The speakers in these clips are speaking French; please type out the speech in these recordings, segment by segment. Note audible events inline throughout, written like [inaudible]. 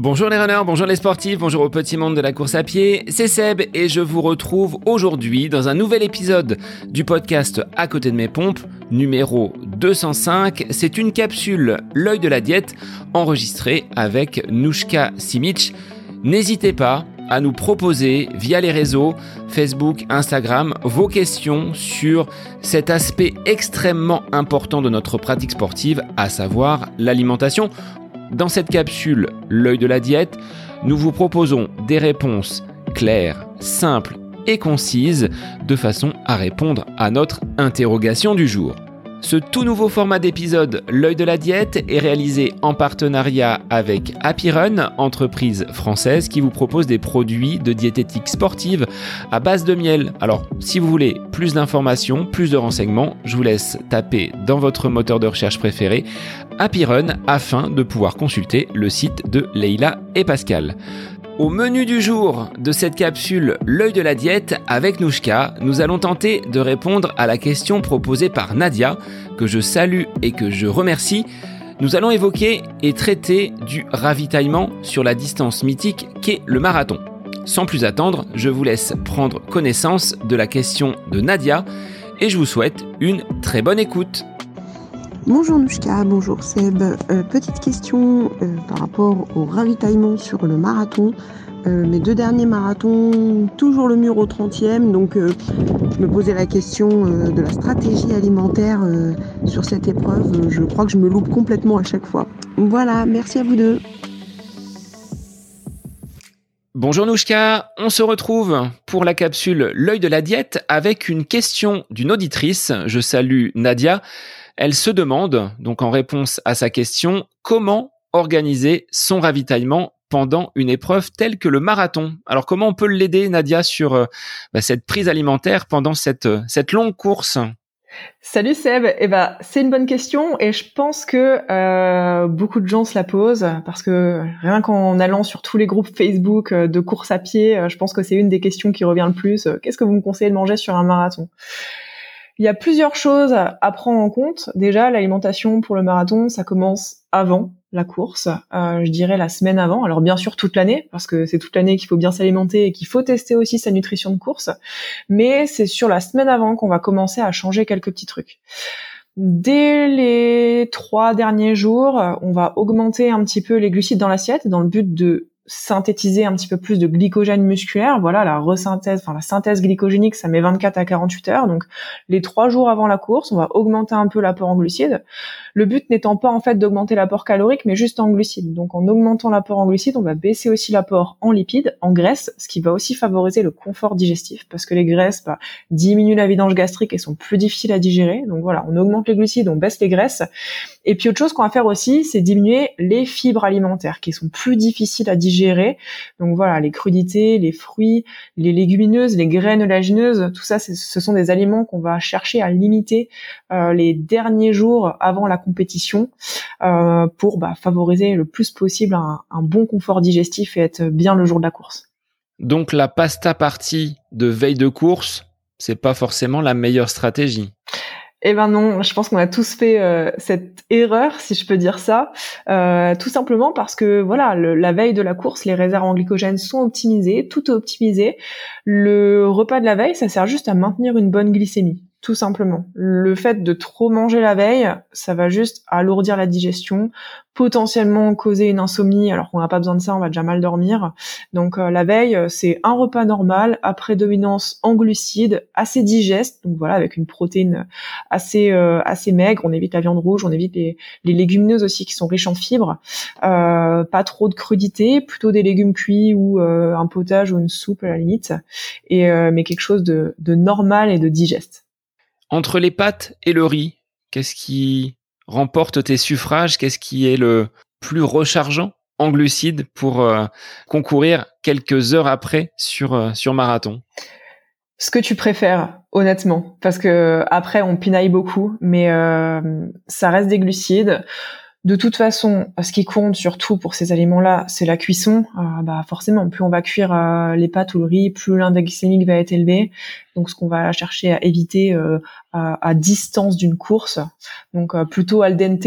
Bonjour les runners, bonjour les sportifs, bonjour au petit monde de la course à pied, c'est Seb et je vous retrouve aujourd'hui dans un nouvel épisode du podcast À côté de mes pompes, numéro 205. C'est une capsule L'œil de la diète enregistrée avec Nouchka Simic. N'hésitez pas à nous proposer via les réseaux Facebook, Instagram vos questions sur cet aspect extrêmement important de notre pratique sportive, à savoir l'alimentation. Dans cette capsule L'œil de la diète, nous vous proposons des réponses claires, simples et concises de façon à répondre à notre interrogation du jour. Ce tout nouveau format d'épisode L'œil de la diète est réalisé en partenariat avec Happy Run, entreprise française qui vous propose des produits de diététique sportive à base de miel. Alors, si vous voulez plus d'informations, plus de renseignements, je vous laisse taper dans votre moteur de recherche préféré Happy Run afin de pouvoir consulter le site de Leila et Pascal. Au menu du jour de cette capsule L'œil de la diète avec Nouchka, nous allons tenter de répondre à la question proposée par Nadia, que je salue et que je remercie. Nous allons évoquer et traiter du ravitaillement sur la distance mythique qu'est le marathon. Sans plus attendre, je vous laisse prendre connaissance de la question de Nadia et je vous souhaite une très bonne écoute. Bonjour Nouchka, bonjour Seb. Euh, petite question euh, par rapport au ravitaillement sur le marathon. Euh, mes deux derniers marathons, toujours le mur au 30e, donc je me posais la question de la stratégie alimentaire sur cette épreuve. Je crois que je me loupe complètement à chaque fois. Voilà, merci à vous deux. Bonjour Nouchka, on se retrouve pour la capsule L'œil de la diète avec une question d'une auditrice. Je salue Nadia. Elle se demande, donc en réponse à sa question, comment organiser son ravitaillement pendant une épreuve telle que le marathon. Alors comment on peut l'aider, Nadia, sur euh, bah, cette prise alimentaire pendant cette, euh, cette longue course? Salut Seb, eh ben c'est une bonne question et je pense que euh, beaucoup de gens se la posent parce que rien qu'en allant sur tous les groupes Facebook de course à pied, je pense que c'est une des questions qui revient le plus. Qu'est-ce que vous me conseillez de manger sur un marathon? Il y a plusieurs choses à prendre en compte. Déjà, l'alimentation pour le marathon, ça commence avant la course, euh, je dirais la semaine avant. Alors bien sûr toute l'année, parce que c'est toute l'année qu'il faut bien s'alimenter et qu'il faut tester aussi sa nutrition de course. Mais c'est sur la semaine avant qu'on va commencer à changer quelques petits trucs. Dès les trois derniers jours, on va augmenter un petit peu les glucides dans l'assiette dans le but de synthétiser un petit peu plus de glycogène musculaire. Voilà, la resynthèse, enfin la synthèse glycogénique, ça met 24 à 48 heures. Donc les trois jours avant la course, on va augmenter un peu l'apport en glucides. Le but n'étant pas en fait d'augmenter l'apport calorique, mais juste en glucides. Donc en augmentant l'apport en glucides, on va baisser aussi l'apport en lipides, en graisse, ce qui va aussi favoriser le confort digestif, parce que les graisses bah, diminuent la vidange gastrique et sont plus difficiles à digérer. Donc voilà, on augmente les glucides, on baisse les graisses. Et puis autre chose qu'on va faire aussi, c'est diminuer les fibres alimentaires, qui sont plus difficiles à digérer donc voilà, les crudités, les fruits, les légumineuses, les graines olagineuses, tout ça, ce sont des aliments qu'on va chercher à limiter euh, les derniers jours avant la compétition euh, pour bah, favoriser le plus possible un, un bon confort digestif et être bien le jour de la course. Donc la pasta partie de veille de course, c'est pas forcément la meilleure stratégie. Eh ben non, je pense qu'on a tous fait euh, cette erreur, si je peux dire ça, euh, tout simplement parce que voilà, la veille de la course, les réserves en glycogène sont optimisées, tout est optimisé. Le repas de la veille, ça sert juste à maintenir une bonne glycémie tout simplement. Le fait de trop manger la veille, ça va juste alourdir la digestion, potentiellement causer une insomnie, alors qu'on n'a pas besoin de ça, on va déjà mal dormir. Donc euh, la veille, c'est un repas normal à prédominance en glucides, assez digeste, donc voilà, avec une protéine assez euh, assez maigre. On évite la viande rouge, on évite les, légumineuses aussi qui sont riches en fibres. Euh, pas trop de crudité, plutôt des légumes cuits ou un potage ou une soupe à la limite, et mais quelque chose de, de normal et de digeste. Entre les pâtes et le riz, qu'est-ce qui remporte tes suffrages? Qu'est-ce qui est le plus rechargeant en glucides pour euh, concourir quelques heures après sur, euh, sur marathon? Ce que tu préfères, honnêtement, parce que après on pinaille beaucoup, mais euh, ça reste des glucides. De toute façon, ce qui compte surtout pour ces aliments-là, c'est la cuisson. Euh, bah forcément, plus on va cuire euh, les pâtes ou le riz, plus l'index glycémique va être élevé. Donc, ce qu'on va chercher à éviter euh, à, distance d'une course, donc plutôt al dente.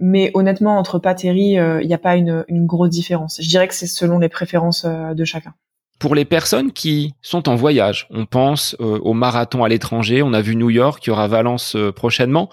mais honnêtement, entre pâtes et riz, il n'y a pas une, une grosse différence. Je dirais que c'est selon les préférences de chacun pour les personnes qui sont en voyage. On pense au marathon à l'étranger. On a vu New York, il y aura Valence prochainement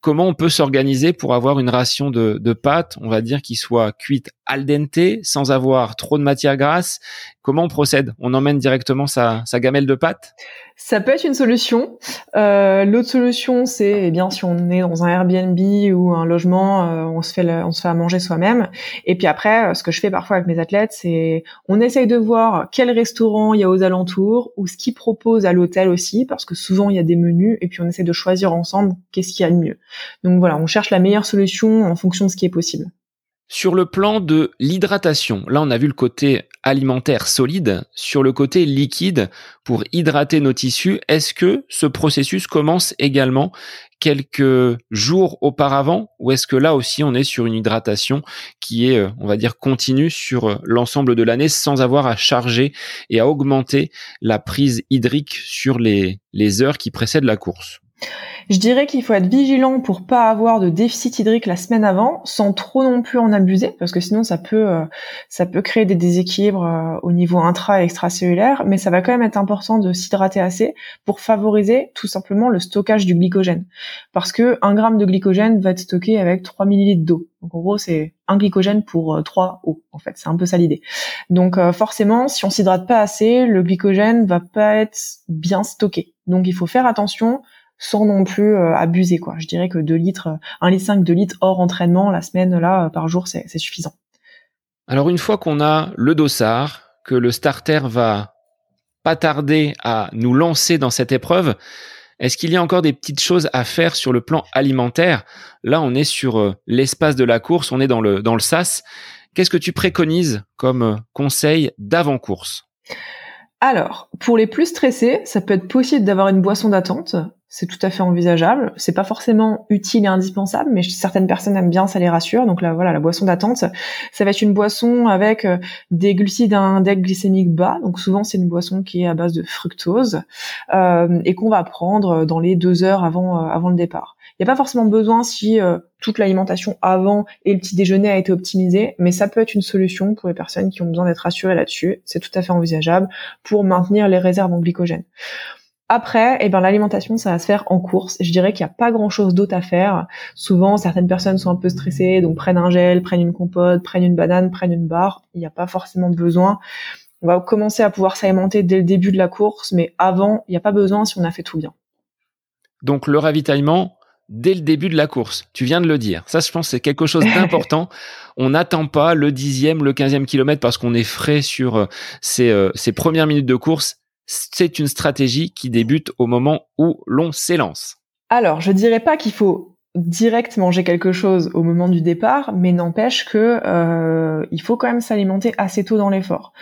comment on peut s'organiser pour avoir une ration de, de pâtes, on va dire, qui soit cuite al dente, sans avoir trop de matière grasse. Comment on procède? On emmène directement sa, sa gamelle de pâtes Ça peut être une solution. Euh, L'autre solution, c'est eh bien si on est dans un Airbnb ou un logement, euh, on se fait on se fait à manger soi-même. Et puis après, euh, ce que je fais parfois avec mes athlètes, c'est on essaye de voir quel restaurant il y a aux alentours ou ce qu'ils proposent à l'hôtel aussi, parce que souvent il y a des menus. Et puis on essaie de choisir ensemble qu'est-ce qu'il y a de mieux. Donc voilà, on cherche la meilleure solution en fonction de ce qui est possible. Sur le plan de l'hydratation, là on a vu le côté alimentaire solide. Sur le côté liquide, pour hydrater nos tissus, est-ce que ce processus commence également quelques jours auparavant ou est-ce que là aussi on est sur une hydratation qui est, euh, on va dire, continue sur euh, l'ensemble de l'année sans avoir à charger et à augmenter la prise hydrique sur les, les heures qui précèdent la course? Je dirais qu'il faut être vigilant pour pas avoir de déficit hydrique la semaine avant, sans trop non plus en abuser, parce que sinon ça peut euh, créer des déséquilibres euh, au niveau intra et extracellulaire. Mais ça va quand même être important de s'hydrater assez pour favoriser tout simplement le stockage du glycogène, parce que un gramme de glycogène va être stocké avec 3 millilitres d'eau. Donc en gros c'est un glycogène pour 3 euh, eaux en fait, c'est un peu ça l'idée. Donc forcément, si on s'hydrate pas assez, le glycogène va pas être bien stocké. Donc il faut faire attention sans non plus euh, abuser quoi. Je dirais que 2 litres, 1 litre 5, 2 litres hors entraînement la semaine là euh, par jour, c'est suffisant. Alors une fois qu'on a le dossard, que le starter va pas tarder à nous lancer dans cette épreuve, est-ce qu'il y a encore des petites choses à faire sur le plan alimentaire? Là, on est sur euh, l'espace de la course, on est dans le dans le sas. Qu'est-ce que tu préconises comme conseil d'avant-course? Alors, pour les plus stressés, ça peut être possible d'avoir une boisson d'attente c'est tout à fait envisageable. C'est pas forcément utile et indispensable, mais certaines personnes aiment bien, ça les rassure. Donc là, voilà, la boisson d'attente, ça va être une boisson avec euh, des glucides à index glycémique bas. Donc souvent, c'est une boisson qui est à base de fructose euh, et qu'on va prendre dans les deux heures avant euh, avant le départ. Il n'y a pas forcément besoin si toute l'alimentation avant et le petit déjeuner a été optimisé, mais ça peut être une solution pour les personnes qui ont besoin d'être rassurées là-dessus. C'est tout à fait envisageable pour maintenir les réserves en glycogène. Après, eh ben, l'alimentation, ça va se faire en course. Je dirais qu'il n'y a pas grand-chose d'autre à faire. Souvent, certaines personnes sont un peu stressées, donc prennent un gel, prennent une compote, prennent une banane, prennent une barre. Il n'y a pas forcément besoin. On va commencer à pouvoir s'alimenter dès le début de la course, mais avant, il n'y a pas besoin si on a fait tout bien. Donc le ravitaillement, dès le début de la course. Tu viens de le dire. Ça, je pense, c'est quelque chose [laughs] d'important. on n'attend pas le dixième, le quinzième kilomètre parce qu'on est frais sur euh, ces, euh, ces premières minutes de course c'est une stratégie qui débute au moment où l'on s'élance. Alors, je dirais pas qu'il faut direct manger quelque chose au moment du départ, mais n'empêche que euh, il faut quand même s'alimenter assez tôt dans l'effort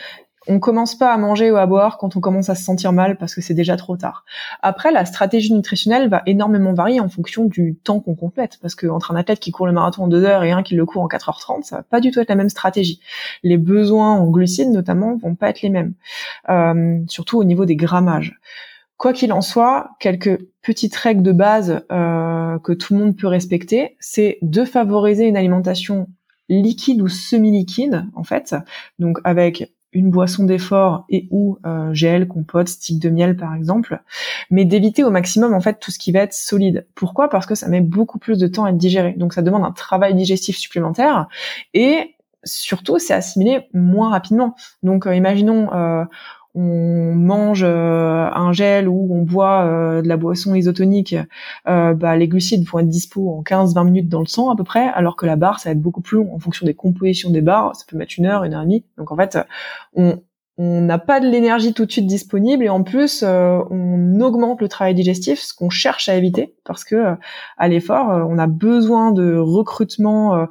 on commence pas à manger ou à boire quand on commence à se sentir mal parce que c'est déjà trop tard. Après, la stratégie nutritionnelle va énormément varier en fonction du temps qu'on complète, parce que entre un athlète qui court le marathon en 2 heures et un qui le court en 4h30, ça va pas du tout être la même stratégie. Les besoins en glucides notamment vont pas être les mêmes, euh, surtout au niveau des grammages. Quoi qu'il en soit, quelques petites règles de base euh, que tout le monde peut respecter, c'est de favoriser une alimentation liquide ou semi-liquide en fait, donc avec une boisson d'effort et ou euh, gel, compote, stick de miel par exemple, mais d'éviter au maximum en fait tout ce qui va être solide. Pourquoi? Parce que ça met beaucoup plus de temps à être digéré, donc ça demande un travail digestif supplémentaire et surtout c'est assimilé moins rapidement. Donc euh, imaginons euh, on mange euh, un gel ou on boit euh, de la boisson isotonique, euh, bah, les glucides vont être dispo en 15-20 minutes dans le sang à peu près, alors que la barre, ça va être beaucoup plus long en fonction des compositions des barres, ça peut mettre une heure, une heure et demie. Donc en fait, on, on n'a pas de l'énergie tout de suite disponible et en plus euh, on augmente le travail digestif, ce qu'on cherche à éviter parce que euh, à l'effort euh, on a besoin de recrutement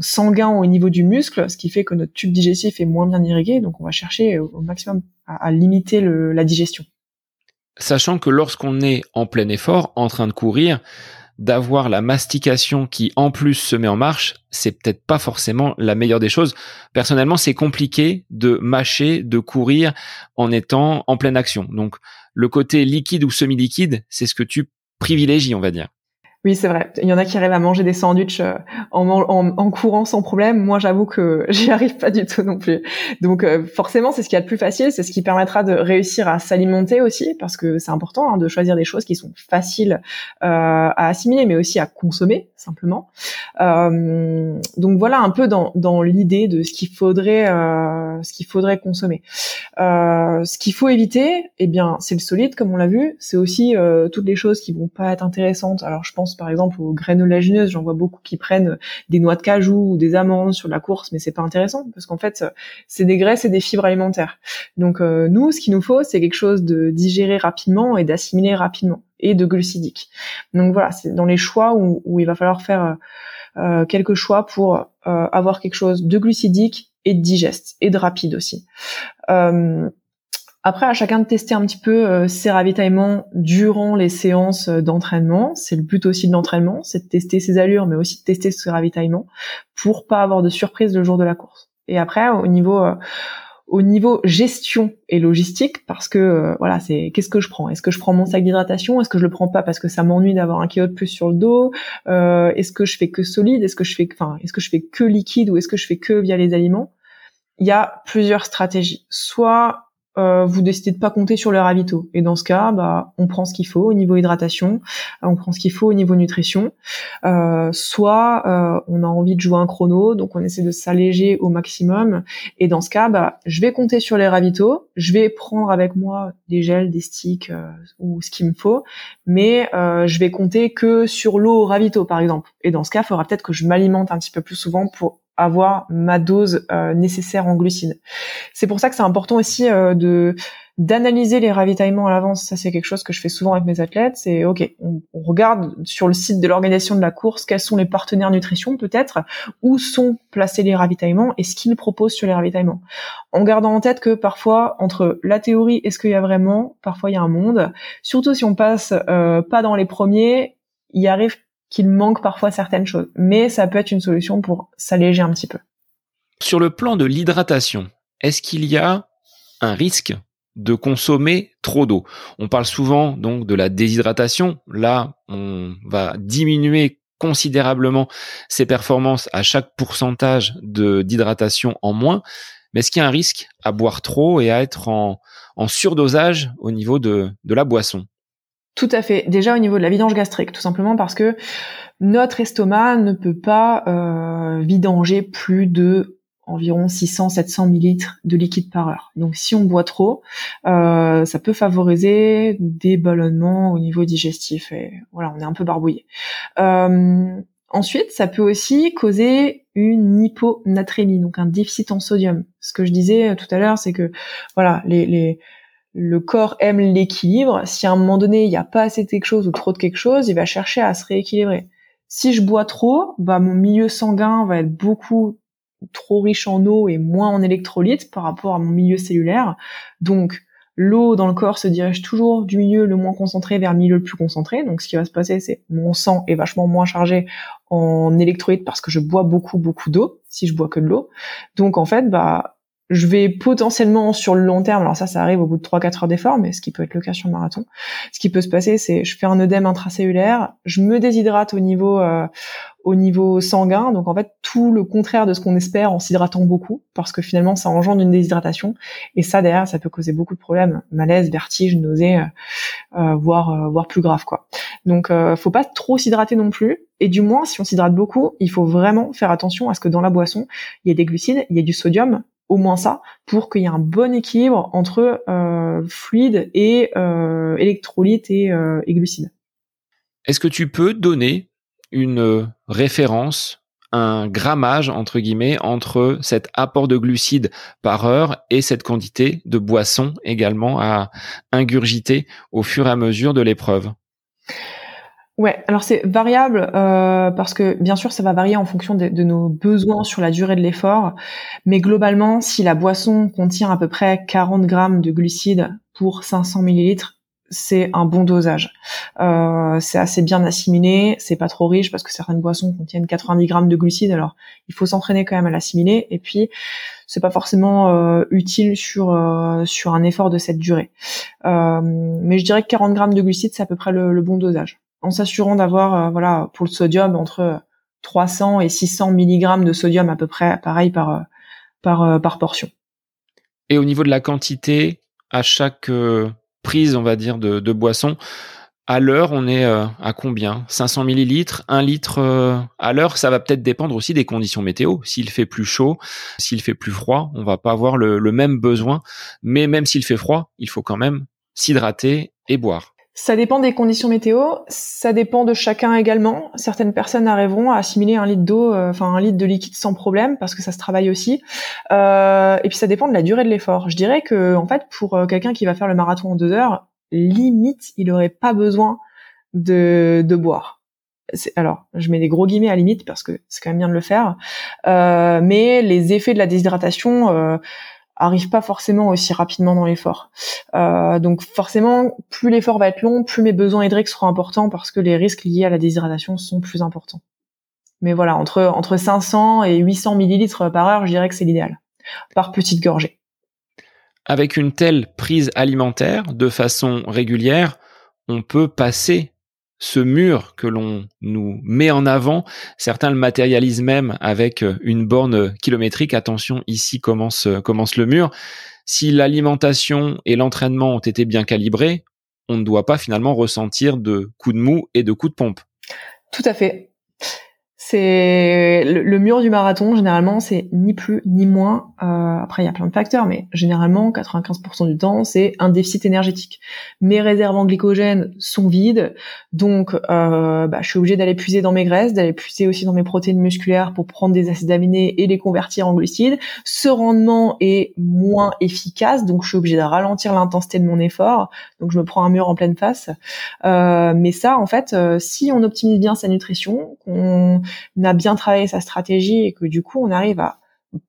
sanguin au niveau du muscle, ce qui fait que notre tube digestif est moins bien irrigué, donc on va chercher au maximum à, limiter la digestion. Sachant que lorsqu'on est en plein effort, en train de courir, d'avoir la mastication qui en plus se met en marche, c'est peut-être pas forcément la meilleure des choses. Personnellement, c'est compliqué de mâcher, de courir en étant en pleine action. Donc le côté liquide ou semi-liquide, c'est ce que tu privilégies, on va dire. Oui, c'est vrai. Il y en a qui arrivent à manger des sandwichs euh, en, en, courant sans problème. Moi, j'avoue que [laughs] j'y arrive pas du tout non plus. Donc, euh, forcément, c'est ce qui est le plus facile. C'est ce qui permettra de réussir à s'alimenter aussi, parce que c'est important hein, de choisir des choses qui sont faciles euh, à assimiler, mais aussi à consommer simplement. Donc voilà un peu dans, dans l'idée de ce qu'il faudrait, ce qu'il faudrait consommer. Ce qu'il faut éviter, eh bien, c'est le solide, comme on l'a vu. C'est aussi toutes les choses qui vont pas être intéressantes. Alors, je pense par exemple aux graines olagineuses. J'en vois beaucoup qui prennent des noix de cajou ou des amandes sur la course, mais c'est pas intéressant parce qu'en fait, c'est des graisses et des fibres alimentaires. Donc euh, nous, ce qu'il nous faut, c'est quelque chose de digérer rapidement et d'assimiler rapidement et de glucidique. Donc voilà, c'est dans les choix où, il va falloir faire euh, quelques choix pour euh, avoir quelque chose de glucidique et de digeste et de rapide aussi. Après, à chacun de tester un petit peu euh, ses ravitaillements durant les séances euh, d'entraînement. C'est le but aussi de l'entraînement, c'est de tester ses allures, mais aussi de tester ses ravitaillements pour pas avoir de surprise le jour de la course. Et après, au niveau euh, au niveau gestion et logistique, parce que voilà, c'est qu'est-ce que je prends? Est-ce que je prends mon sac d'hydratation? Est-ce que je le prends pas parce que ça m'ennuie d'avoir un kilo de plus sur le dos? Est-ce que je fais que solide? Est-ce que je fais, enfin, est-ce que je fais que liquide ou est-ce que je fais que via les aliments? Il y a plusieurs stratégies. Soit euh, vous décidez de pas compter sur le ravito. Et dans ce cas, bah, on prend ce qu'il faut au niveau hydratation, euh, on prend ce qu'il faut au niveau nutrition. Euh, soit euh, on a envie de jouer un chrono, donc on essaie de s'alléger au maximum. Et dans ce cas, bah, je vais compter sur les ravitaux, je vais prendre avec moi des gels, des sticks ou ce qu'il me faut, mais je vais compter que sur l'eau ravito par exemple. Et dans ce cas, il faudra peut-être que je m'alimente un petit peu plus souvent pour avoir ma dose euh, nécessaire en glucides. C'est pour ça que c'est important aussi euh, de d'analyser les ravitaillements à l'avance. Ça, c'est quelque chose que je fais souvent avec mes athlètes. C'est OK, on, regarde sur le site de l'organisation de la course quels sont les partenaires nutrition peut-être, où sont placés les ravitaillements et ce qu'ils proposent sur les ravitaillements. En gardant en tête que parfois, entre la théorie et ce qu'il y a vraiment, parfois il y a un monde. Surtout si on passe euh, pas dans les premiers, il arrive qu'il manque parfois certaines choses. Mais ça peut être une solution pour s'alléger un petit peu. Sur le plan de l'hydratation, est-ce qu'il y a un risque de consommer trop d'eau? On parle souvent donc de la déshydratation. Là, on va diminuer considérablement ses performances à chaque pourcentage d'hydratation en moins. Mais est-ce qu'il y a un risque à boire trop et à être en, surdosage au niveau de la boisson? Tout à fait. Déjà au niveau de la vidange gastrique, tout simplement parce que notre estomac ne peut pas euh, vidanger plus de environ 600-700 millilitres de liquide par heure. Donc si on boit trop, euh, ça peut favoriser des ballonnements au niveau digestif et voilà, on est un peu barbouillé. Euh, ensuite, ça peut aussi causer une hyponatrémie, donc un déficit en sodium. Ce que je disais tout à l'heure, c'est que voilà, les, les le corps aime l'équilibre. Si à un moment donné, il n'y a pas assez de quelque chose ou trop de quelque chose, il va chercher à se rééquilibrer. Si je bois trop, bah mon milieu sanguin va être beaucoup trop riche en eau et moins en électrolytes par rapport à mon milieu cellulaire. Donc l'eau dans le corps se dirige toujours du milieu le moins concentré vers le milieu le plus concentré. Donc ce qui va se passer, c'est mon sang est vachement moins chargé en électrolytes parce que je bois beaucoup beaucoup d'eau si je bois que de l'eau. Donc en fait, bah je vais potentiellement sur le long terme, alors ça, ça arrive au bout de 3-4 heures d'effort, mais ce qui peut être le cas sur le marathon. Ce qui peut se passer, c'est je fais un œdème intracellulaire, je me déshydrate au niveau euh, au niveau sanguin, donc en fait tout le contraire de ce qu'on espère en s'hydratant beaucoup, parce que finalement ça engendre une déshydratation, et ça derrière ça peut causer beaucoup de problèmes, malaise, vertige, nausée, euh, euh voire voire plus grave quoi. Donc faut pas trop s'hydrater non plus, et du moins si on s'hydrate beaucoup, il faut vraiment faire attention à ce que dans la boisson il y ait des glucides, il y ait du sodium, au moins ça, pour qu'il y ait un bon équilibre entre euh, fluide et euh, électrolyte et, euh, et glucides. Est-ce que tu peux donner une référence, un grammage entre guillemets entre cet apport de glucides par heure et cette quantité de boisson également à ingurgiter au fur et à mesure de l'épreuve? Ouais, alors c'est variable euh, parce que bien sûr ça va varier en fonction de, nos besoins sur la durée de l'effort, mais globalement si la boisson contient à peu près 40 grammes de glucides pour 500 millilitres, c'est un bon dosage. Euh, c'est assez bien assimilé, c'est pas trop riche parce que certaines boissons contiennent 90 grammes de glucides, alors il faut s'entraîner quand même à l'assimiler. Et puis c'est pas forcément euh, utile sur sur un effort de cette durée. Mais je dirais que 40 grammes de glucides c'est à peu près le, bon dosage, en s'assurant d'avoir voilà pour le sodium entre 300 et 600 mg de sodium à peu près, pareil par par par portion. Et au niveau de la quantité, à chaque prise, on va dire, de, boisson. À l'heure, on est euh, à combien? 500 millilitres, 1 litre euh, à l'heure? Ça va peut-être dépendre aussi des conditions météo. S'il fait plus chaud, s'il fait plus froid, on va pas avoir le, le même besoin. Mais même s'il fait froid, il faut quand même s'hydrater et boire. Ça dépend des conditions météo, ça dépend de chacun également. Certaines personnes arriveront à assimiler un litre d'eau, euh, enfin un litre de liquide sans problème parce que ça se travaille aussi. Euh, et puis ça dépend de la durée de l'effort. Je dirais que en fait pour euh, quelqu'un qui va faire le marathon en deux heures, limite il aurait pas besoin de, de boire. Alors, je mets des gros guillemets à limite parce que c'est quand même bien de le faire. Euh, mais les effets de la déshydratation, euh, arrive pas forcément aussi rapidement dans l'effort. Euh, donc forcément, plus l'effort va être long, plus mes besoins hydriques seront importants parce que les risques liés à la déshydratation sont plus importants. Mais voilà, entre entre 500 et 800 millilitres par heure, je dirais que c'est l'idéal, par petite gorgée. Avec une telle prise alimentaire de façon régulière, on peut passer ce mur que l'on nous met en avant. Certains le matérialisent même avec euh, une borne kilométrique. Attention, ici commence, euh, commence le mur. Si l'alimentation et l'entraînement ont été bien calibrés, on ne doit pas finalement ressentir de coups de mou et de coups de pompe. Tout à fait. C'est le, mur du marathon généralement c'est ni plus ni moins. Euh, après il y a plein de facteurs, mais généralement 95% du temps c'est un déficit énergétique. Mes réserves en glycogène sont vides, donc euh, bah, je suis obligé d'aller puiser dans mes graisses, d'aller puiser aussi dans mes protéines musculaires pour prendre des acides aminés et les convertir en glucides. Ce rendement est moins efficace, donc je suis obligé de ralentir l'intensité de mon effort. Donc je me prends un mur en pleine face. Euh, mais ça en fait, euh, si on optimise bien sa nutrition, a bien travaillé sa stratégie et que du coup on arrive à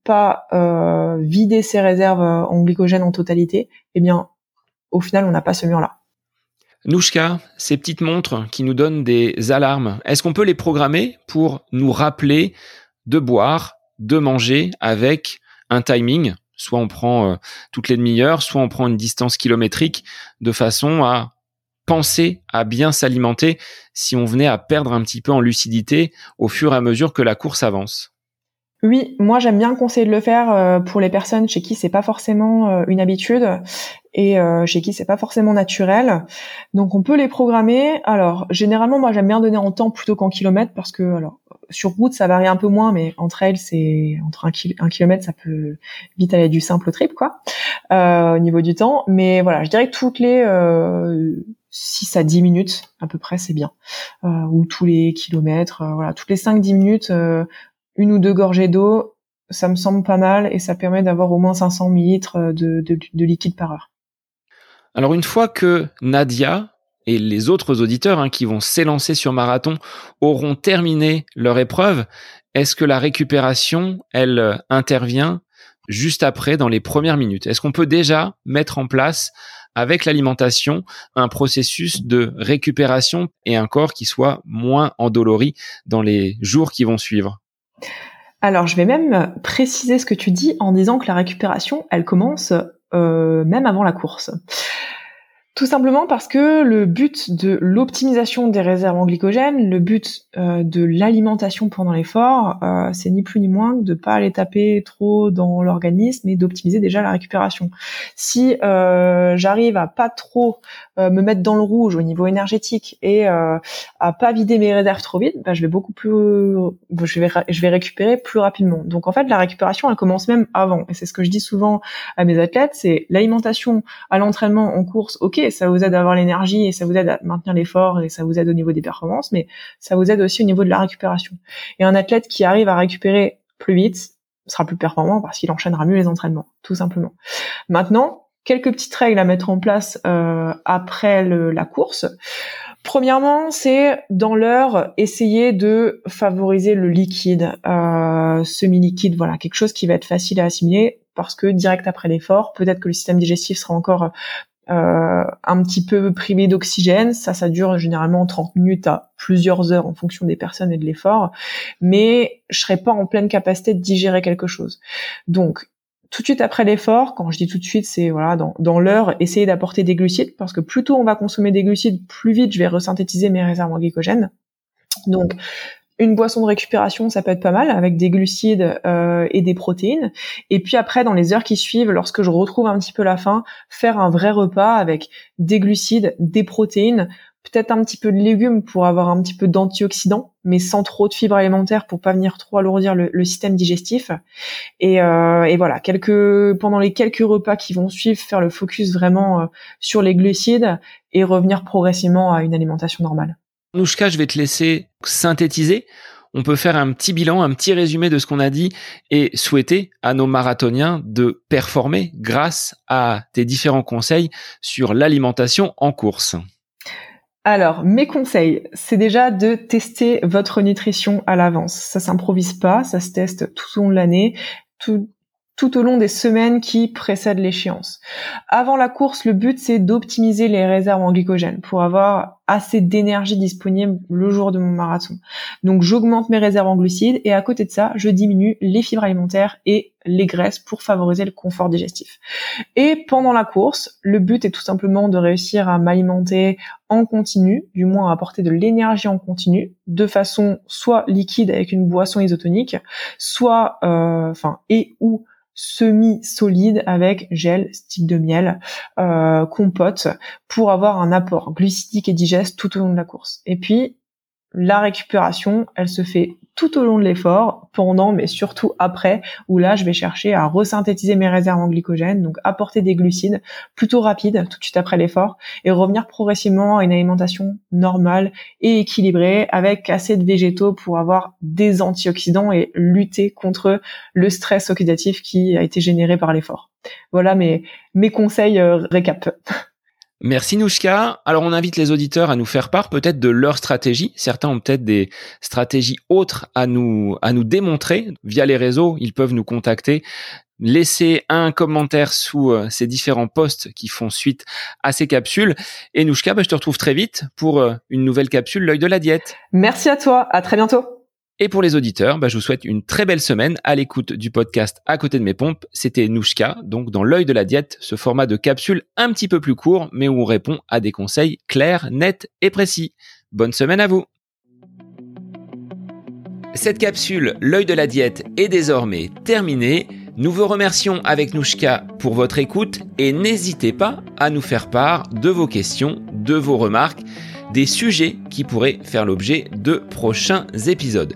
pas euh, vider ses réserves euh, en glycogène en totalité, eh bien au final on n'a pas ce mur-là. Nouchka, ces petites montres qui nous donnent des alarmes, est-ce qu'on peut les programmer pour nous rappeler de boire, de manger avec un timing? Soit on prend euh, toutes les demi-heures, soit on prend une distance kilométrique de façon à penser à bien s'alimenter si on venait à perdre un petit peu en lucidité au fur et à mesure que la course avance oui, moi j'aime bien conseiller de le faire euh, pour les personnes chez qui c'est pas forcément euh, une habitude et euh, chez qui c'est pas forcément naturel. Donc on peut les programmer. Alors généralement moi j'aime bien donner en temps plutôt qu'en kilomètres parce que alors sur route ça varie un peu moins, mais entre elles c'est entre un, un, kilomètre ça peut vite aller du simple au triple quoi au niveau du temps. Mais voilà, je dirais que toutes les 6 à 10 minutes à peu près, c'est bien. Euh, ou tous les kilomètres, euh, voilà, toutes les 5-10 minutes, euh, une ou deux gorgées d'eau, ça me semble pas mal et ça permet d'avoir au moins 500 millilitres de, de, liquide par heure. Alors une fois que Nadia et les autres auditeurs hein, qui vont s'élancer sur marathon auront terminé leur épreuve, est-ce que la récupération, elle intervient juste après dans les premières minutes? Est-ce qu'on peut déjà mettre en place avec l'alimentation un processus de récupération et un corps qui soit moins endolori dans les jours qui vont suivre. Alors, je vais même préciser ce que tu dis en disant que la récupération, elle commence euh, même avant la course. Tout simplement parce que le but de l'optimisation des réserves en glycogène, le but euh, de l'alimentation pendant l'effort, euh, c'est ni plus ni moins que de pas aller taper trop dans l'organisme et d'optimiser déjà la récupération. Si euh, j'arrive à pas trop me mettre dans le rouge au niveau énergétique et à pas vider mes réserves trop vite, bah, je vais beaucoup plus, vais je vais récupérer plus rapidement. Donc en fait la récupération elle commence même avant et c'est ce que je dis souvent à mes athlètes, c'est l'alimentation à l'entraînement en course, ok ça vous aide à avoir l'énergie et ça vous aide à maintenir l'effort et ça vous aide au niveau des performances, mais ça vous aide aussi au niveau de la récupération. Et un athlète qui arrive à récupérer plus vite sera plus performant parce qu'il enchaînera mieux les entraînements, tout simplement. Maintenant, quelques petites règles à mettre en place euh, après la course. Premièrement, c'est dans l'heure essayer de favoriser le liquide, euh, semi-liquide, voilà, quelque chose qui va être facile à assimiler parce que direct après l'effort, peut-être que le système digestif sera encore euh, un petit peu privé d'oxygène. Ça, ça dure généralement 30 minutes à plusieurs heures en fonction des personnes et de l'effort. Mais je serais pas en pleine capacité de digérer quelque chose. Donc, tout de suite après l'effort, quand je dis tout de suite, c'est voilà dans, dans l'heure, essayer d'apporter des glucides parce que plus tôt on va consommer des glucides, plus vite je vais resynthétiser mes réserves en glycogène. Donc une boisson de récupération, ça peut être pas mal avec des glucides euh, et des protéines. Et puis après, dans les heures qui suivent, lorsque je retrouve un petit peu la faim, faire un vrai repas avec des glucides, des protéines, peut-être un petit peu de légumes pour avoir un petit peu d'antioxydants, mais sans trop de fibres alimentaires pour pas venir trop alourdir le, système digestif. Et, euh, et, voilà, quelques pendant les quelques repas qui vont suivre, faire le focus vraiment euh, sur les glucides et revenir progressivement à une alimentation normale. Nouchka, je vais te laisser synthétiser. On peut faire un petit bilan, un petit résumé de ce qu'on a dit et souhaiter à nos marathoniens de performer grâce à tes différents conseils sur l'alimentation en course. Alors, mes conseils, c'est déjà de tester votre nutrition à l'avance. Ça s'improvise pas, ça se teste tout au long de l'année. Tout au long des semaines qui précèdent l'échéance. Avant la course, le but c'est d'optimiser les réserves en glycogène pour avoir assez d'énergie disponible le jour de mon marathon. Donc j'augmente mes réserves en glucides et à côté de ça, je diminue les fibres alimentaires et les graisses pour favoriser le confort digestif. Et pendant la course, le but est tout simplement de réussir à m'alimenter en continu, du moins à apporter de l'énergie en continu, de façon soit liquide avec une boisson isotonique, soit, euh, enfin, et ou semi-solide avec gel, stick de miel, euh, compote, pour avoir un apport glucidique et digeste tout au long de la course. Et puis, la récupération, elle se fait tout au long de l'effort, pendant, mais surtout après, où là, je vais chercher à resynthétiser mes réserves en glycogène, donc apporter des glucides plutôt rapides tout de suite après l'effort, et revenir progressivement à une alimentation normale et équilibrée, avec assez de végétaux pour avoir des antioxydants et lutter contre le stress oxydatif qui a été généré par l'effort. Voilà mes, mes conseils euh, récap. [laughs] Merci Nouchka. Alors on invite les auditeurs à nous faire part peut-être de leur stratégie. Certains ont peut-être des stratégies autres à nous à nous démontrer via les réseaux. Ils peuvent nous contacter. Laissez un commentaire sous euh, ces différents posts qui font suite à ces capsules. Et Nouchka, bah, je te retrouve très vite pour euh, une nouvelle capsule, l'œil de la diète. Merci à toi. À très bientôt. Et pour les auditeurs, bah, je vous souhaite une très belle semaine à l'écoute du podcast À côté de mes pompes. C'était Nouchka, donc dans l'œil de la diète, ce format de capsule un petit peu plus court, mais où on répond à des conseils clairs, nets et précis. Bonne semaine à vous Cette capsule, l'œil de la diète, est désormais terminée. Nous vous remercions avec Nouchka pour votre écoute et n'hésitez pas à nous faire part de vos questions, de vos remarques des sujets qui pourraient faire l'objet de prochains épisodes.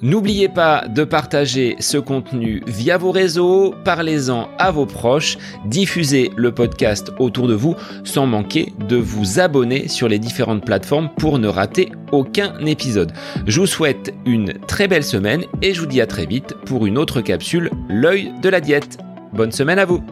N'oubliez pas de partager ce contenu via vos réseaux, parlez-en à vos proches, diffusez le podcast autour de vous sans manquer de vous abonner sur les différentes plateformes pour ne rater aucun épisode. Je vous souhaite une très belle semaine et je vous dis à très vite pour une autre capsule, l'œil de la diète. Bonne semaine à vous